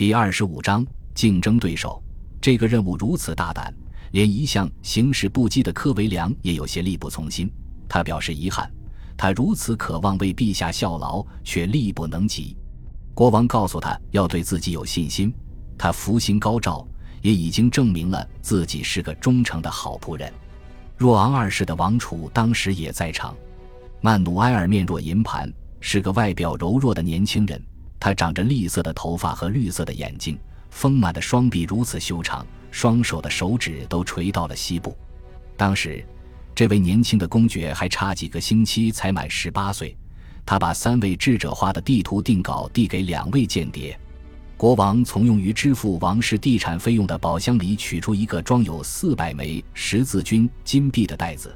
第二十五章竞争对手。这个任务如此大胆，连一向行事不羁的柯维良也有些力不从心。他表示遗憾，他如此渴望为陛下效劳，却力不能及。国王告诉他要对自己有信心，他福星高照，也已经证明了自己是个忠诚的好仆人。若昂二世的王储当时也在场。曼努埃尔面若银盘，是个外表柔弱的年轻人。他长着栗色的头发和绿色的眼睛，丰满的双臂如此修长，双手的手指都垂到了膝部。当时，这位年轻的公爵还差几个星期才满十八岁。他把三位智者画的地图定稿递给两位间谍。国王从用于支付王室地产费用的宝箱里取出一个装有四百枚十字军金币的袋子。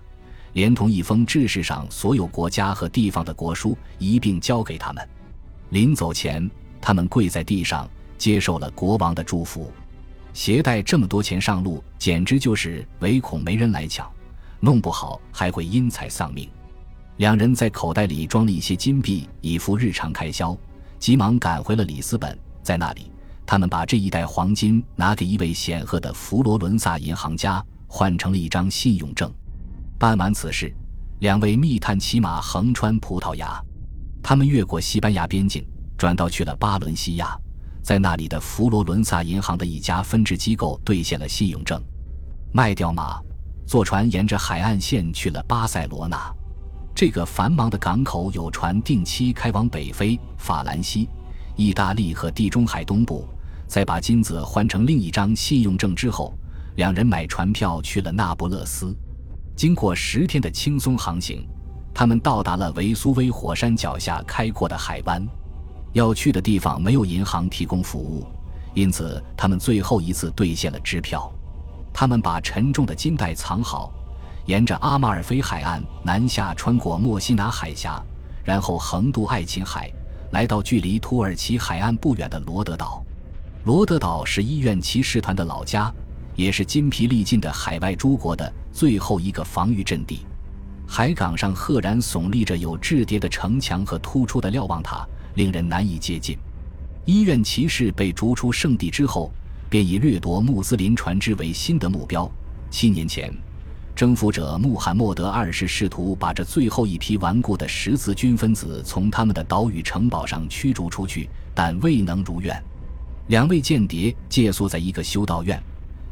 连同一封制式上所有国家和地方的国书一并交给他们。临走前，他们跪在地上接受了国王的祝福。携带这么多钱上路，简直就是唯恐没人来抢，弄不好还会因财丧命。两人在口袋里装了一些金币，以付日常开销，急忙赶回了里斯本。在那里，他们把这一袋黄金拿给一位显赫的佛罗伦萨银行家，换成了一张信用证。办完此事，两位密探骑马横穿葡萄牙，他们越过西班牙边境，转道去了巴伦西亚，在那里的佛罗伦萨银行的一家分支机构兑现了信用证，卖掉马，坐船沿着海岸线去了巴塞罗那。这个繁忙的港口有船定期开往北非、法兰西、意大利和地中海东部。在把金子换成另一张信用证之后，两人买船票去了那不勒斯。经过十天的轻松航行，他们到达了维苏威火山脚下开阔的海湾。要去的地方没有银行提供服务，因此他们最后一次兑现了支票。他们把沉重的金袋藏好，沿着阿马尔菲海岸南下，穿过墨西拿海峡，然后横渡爱琴海，来到距离土耳其海岸不远的罗德岛。罗德岛是医院骑士团的老家。也是筋疲力尽的海外诸国的最后一个防御阵地。海港上赫然耸立着有雉叠的城墙和突出的瞭望塔，令人难以接近。医院骑士被逐出圣地之后，便以掠夺穆斯林船只为新的目标。七年前，征服者穆罕默德二世试图把这最后一批顽固的十字军分子从他们的岛屿城堡上驱逐出去，但未能如愿。两位间谍借宿在一个修道院。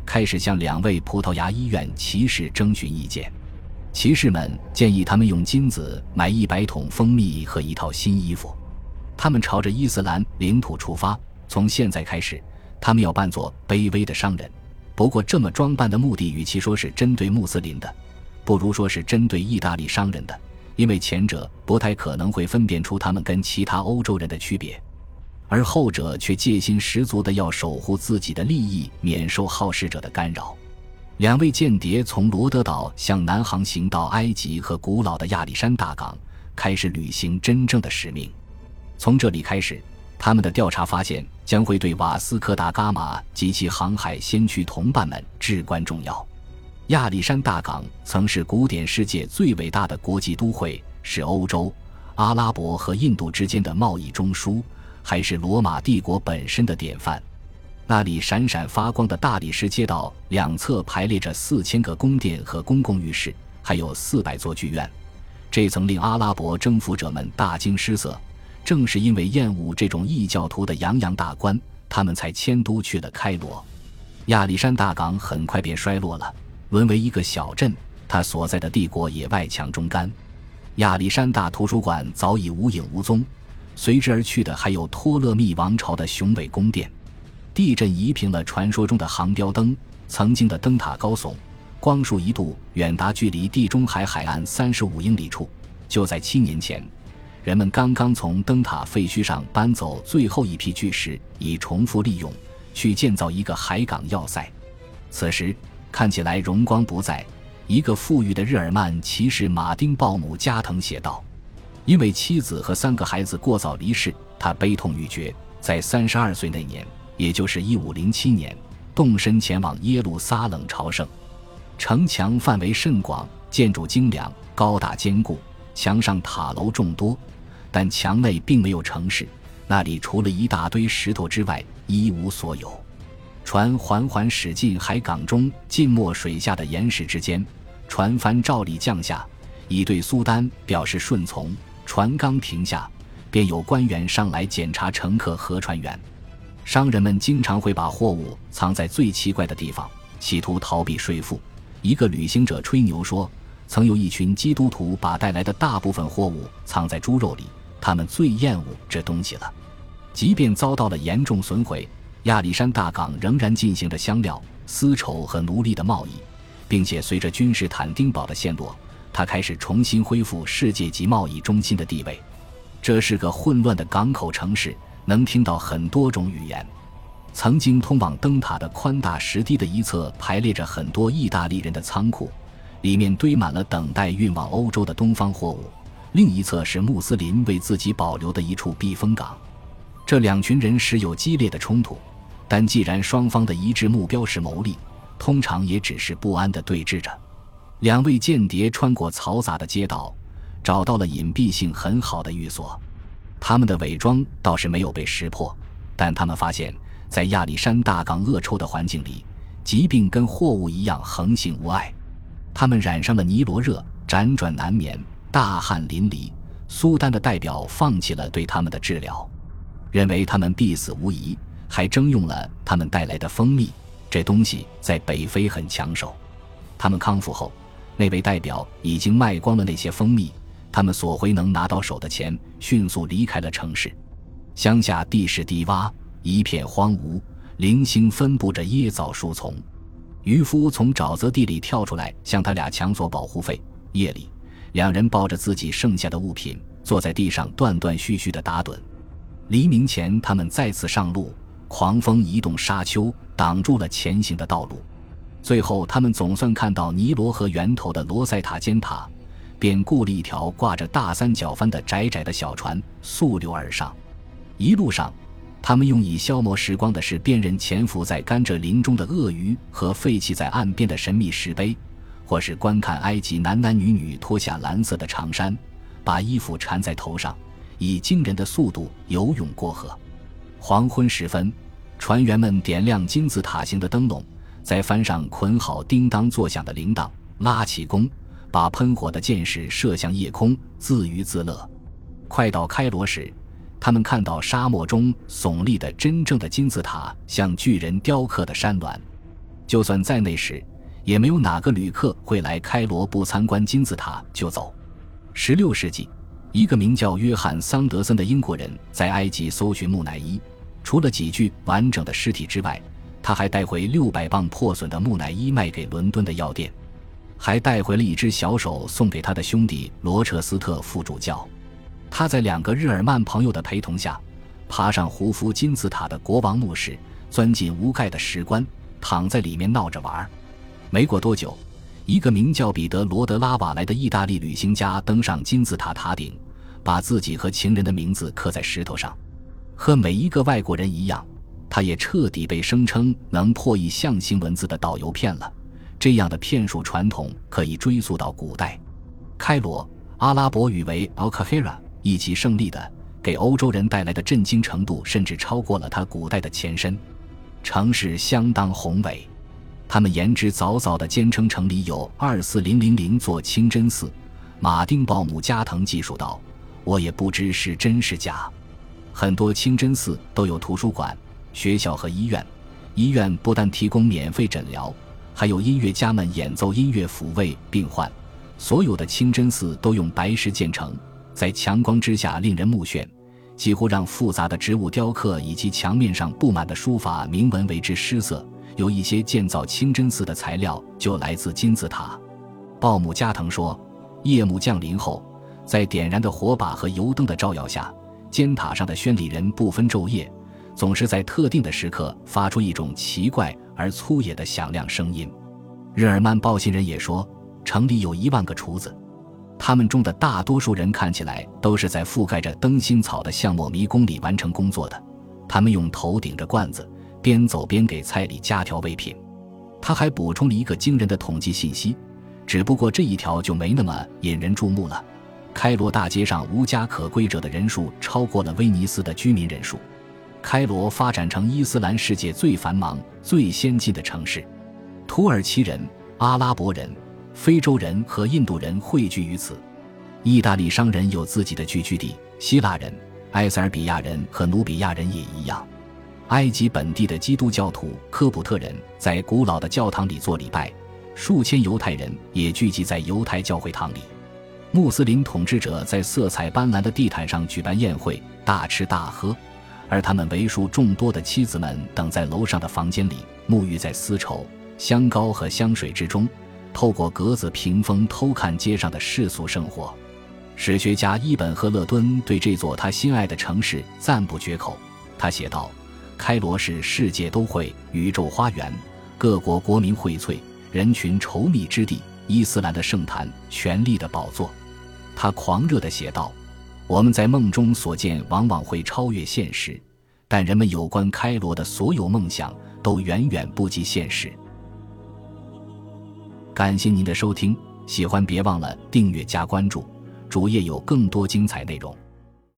开始向两位葡萄牙医院骑士征询意见，骑士们建议他们用金子买一百桶蜂蜜和一套新衣服。他们朝着伊斯兰领土出发，从现在开始，他们要扮作卑微的商人。不过，这么装扮的目的，与其说是针对穆斯林的，不如说是针对意大利商人的，因为前者不太可能会分辨出他们跟其他欧洲人的区别。而后者却戒心十足的要守护自己的利益，免受好事者的干扰。两位间谍从罗德岛向南航行到埃及和古老的亚历山大港，开始履行真正的使命。从这里开始，他们的调查发现将会对瓦斯科达伽马及其航海先驱同伴们至关重要。亚历山大港曾是古典世界最伟大的国际都会，是欧洲、阿拉伯和印度之间的贸易中枢。还是罗马帝国本身的典范，那里闪闪发光的大理石街道两侧排列着四千个宫殿和公共浴室，还有四百座剧院。这曾令阿拉伯征服者们大惊失色。正是因为厌恶这种异教徒的洋洋大观，他们才迁都去了开罗。亚历山大港很快便衰落了，沦为一个小镇。他所在的帝国也外强中干。亚历山大图书馆早已无影无踪。随之而去的还有托勒密王朝的雄伟宫殿。地震夷平了传说中的航标灯，曾经的灯塔高耸，光束一度远达距离地中海海岸三十五英里处。就在七年前，人们刚刚从灯塔废墟上搬走最后一批巨石，以重复利用，去建造一个海港要塞。此时看起来荣光不再。一个富裕的日耳曼骑士马丁鲍姆加藤写道。因为妻子和三个孩子过早离世，他悲痛欲绝。在三十二岁那年，也就是一五零七年，动身前往耶路撒冷朝圣。城墙范围甚广，建筑精良，高大坚固，墙上塔楼众多，但墙内并没有城市，那里除了一大堆石头之外，一无所有。船缓缓驶进海港中浸没水下的岩石之间，船帆照例降下，以对苏丹表示顺从。船刚停下，便有官员上来检查乘客和船员。商人们经常会把货物藏在最奇怪的地方，企图逃避税负。一个旅行者吹牛说，曾有一群基督徒把带来的大部分货物藏在猪肉里，他们最厌恶这东西了。即便遭到了严重损毁，亚历山大港仍然进行着香料、丝绸和奴隶的贸易，并且随着君士坦丁堡的陷落，它开始重新恢复世界级贸易中心的地位。这是个混乱的港口城市。能听到很多种语言。曾经通往灯塔的宽大石堤的一侧排列着很多意大利人的仓库，里面堆满了等待运往欧洲的东方货物；另一侧是穆斯林为自己保留的一处避风港。这两群人时有激烈的冲突，但既然双方的一致目标是牟利，通常也只是不安地对峙着。两位间谍穿过嘈杂的街道，找到了隐蔽性很好的寓所。他们的伪装倒是没有被识破，但他们发现，在亚历山大港恶臭的环境里，疾病跟货物一样横行无碍。他们染上了尼罗热，辗转难眠，大汗淋漓。苏丹的代表放弃了对他们的治疗，认为他们必死无疑，还征用了他们带来的蜂蜜。这东西在北非很抢手。他们康复后，那位代表已经卖光了那些蜂蜜。他们索回能拿到手的钱，迅速离开了城市。乡下地势低洼，一片荒芜，零星分布着椰枣树丛。渔夫从沼泽地里跳出来，向他俩抢索保护费。夜里，两人抱着自己剩下的物品，坐在地上断断续续地打盹。黎明前，他们再次上路。狂风移动沙丘，挡住了前行的道路。最后，他们总算看到尼罗河源头的罗塞塔尖塔。便雇了一条挂着大三角帆的窄窄的小船，溯流而上。一路上，他们用以消磨时光的是辨认潜伏在甘蔗林中的鳄鱼和废弃在岸边的神秘石碑，或是观看埃及男男女女脱下蓝色的长衫，把衣服缠在头上，以惊人的速度游泳过河。黄昏时分，船员们点亮金字塔形的灯笼，在帆上捆好叮当作响的铃铛，拉起弓。把喷火的箭矢射向夜空，自娱自乐。快到开罗时，他们看到沙漠中耸立的真正的金字塔，像巨人雕刻的山峦。就算在那时，也没有哪个旅客会来开罗不参观金字塔就走。十六世纪，一个名叫约翰·桑德森的英国人在埃及搜寻木乃伊，除了几具完整的尸体之外，他还带回六百磅破损的木乃伊卖给伦敦的药店。还带回了一只小手送给他的兄弟罗彻斯特副主教。他在两个日耳曼朋友的陪同下，爬上胡夫金字塔的国王墓室，钻进无盖的石棺，躺在里面闹着玩。没过多久，一个名叫彼得罗德拉瓦莱的意大利旅行家登上金字塔塔顶，把自己和情人的名字刻在石头上。和每一个外国人一样，他也彻底被声称能破译象形文字的导游骗了。这样的骗术传统可以追溯到古代，开罗阿拉伯语为 Al-Kahira，一其胜利的给欧洲人带来的震惊程度，甚至超过了它古代的前身。城市相当宏伟，他们言之凿凿地坚称城里有二四零零零座清真寺。马丁鲍姆加藤记述道：“我也不知是真是假。很多清真寺都有图书馆、学校和医院。医院不但提供免费诊疗。”还有音乐家们演奏音乐抚慰病患，所有的清真寺都用白石建成，在强光之下令人目眩，几乎让复杂的植物雕刻以及墙面上布满的书法铭文为之失色。有一些建造清真寺的材料就来自金字塔。鲍姆加藤说，夜幕降临后，在点燃的火把和油灯的照耀下，尖塔上的宣礼人不分昼夜，总是在特定的时刻发出一种奇怪。而粗野的响亮声音。日耳曼报信人也说，城里有一万个厨子，他们中的大多数人看起来都是在覆盖着灯芯草的橡木迷宫里完成工作的。他们用头顶着罐子，边走边给菜里加调味品。他还补充了一个惊人的统计信息，只不过这一条就没那么引人注目了。开罗大街上无家可归者的人数超过了威尼斯的居民人数。开罗发展成伊斯兰世界最繁忙、最先进的城市。土耳其人、阿拉伯人、非洲人和印度人汇聚于此。意大利商人有自己的聚居地，希腊人、埃塞俄比亚人和努比亚人也一样。埃及本地的基督教徒科普特人在古老的教堂里做礼拜，数千犹太人也聚集在犹太教会堂里。穆斯林统治者在色彩斑斓的地毯上举办宴会，大吃大喝，而他们为数众多的妻子们等在楼上的房间里，沐浴在丝绸、香膏和香水之中，透过格子屏风偷看街上的世俗生活。史学家伊本·赫勒敦对这座他心爱的城市赞不绝口，他写道。开罗是世界都会、宇宙花园，各国国民荟萃、人群稠密之地，伊斯兰的圣坛，权力的宝座。他狂热地写道：“我们在梦中所见往往会超越现实，但人们有关开罗的所有梦想都远远不及现实。”感谢您的收听，喜欢别忘了订阅加关注，主页有更多精彩内容。